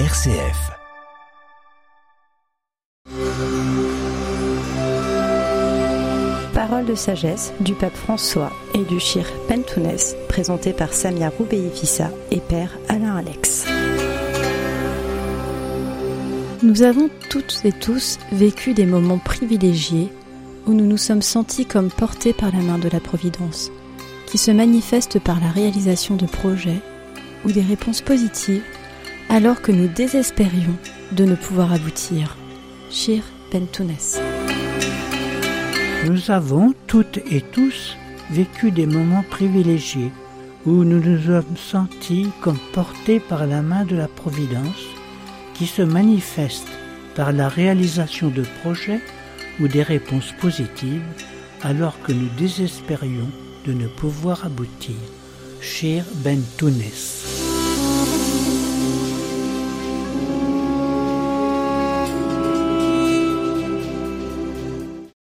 RCF. Parole de sagesse du pape François et du Shir Pentounès, présenté par Samia Roubeifissa et père Alain Alex. Nous avons toutes et tous vécu des moments privilégiés où nous nous sommes sentis comme portés par la main de la Providence, qui se manifeste par la réalisation de projets ou des réponses positives alors que nous désespérions de ne pouvoir aboutir. Shir Pentounès. Nous avons toutes et tous vécu des moments privilégiés où nous nous sommes sentis comme portés par la main de la Providence qui se manifeste par la réalisation de projets ou des réponses positives alors que nous désespérions de ne pouvoir aboutir. Cher Ben Tounes.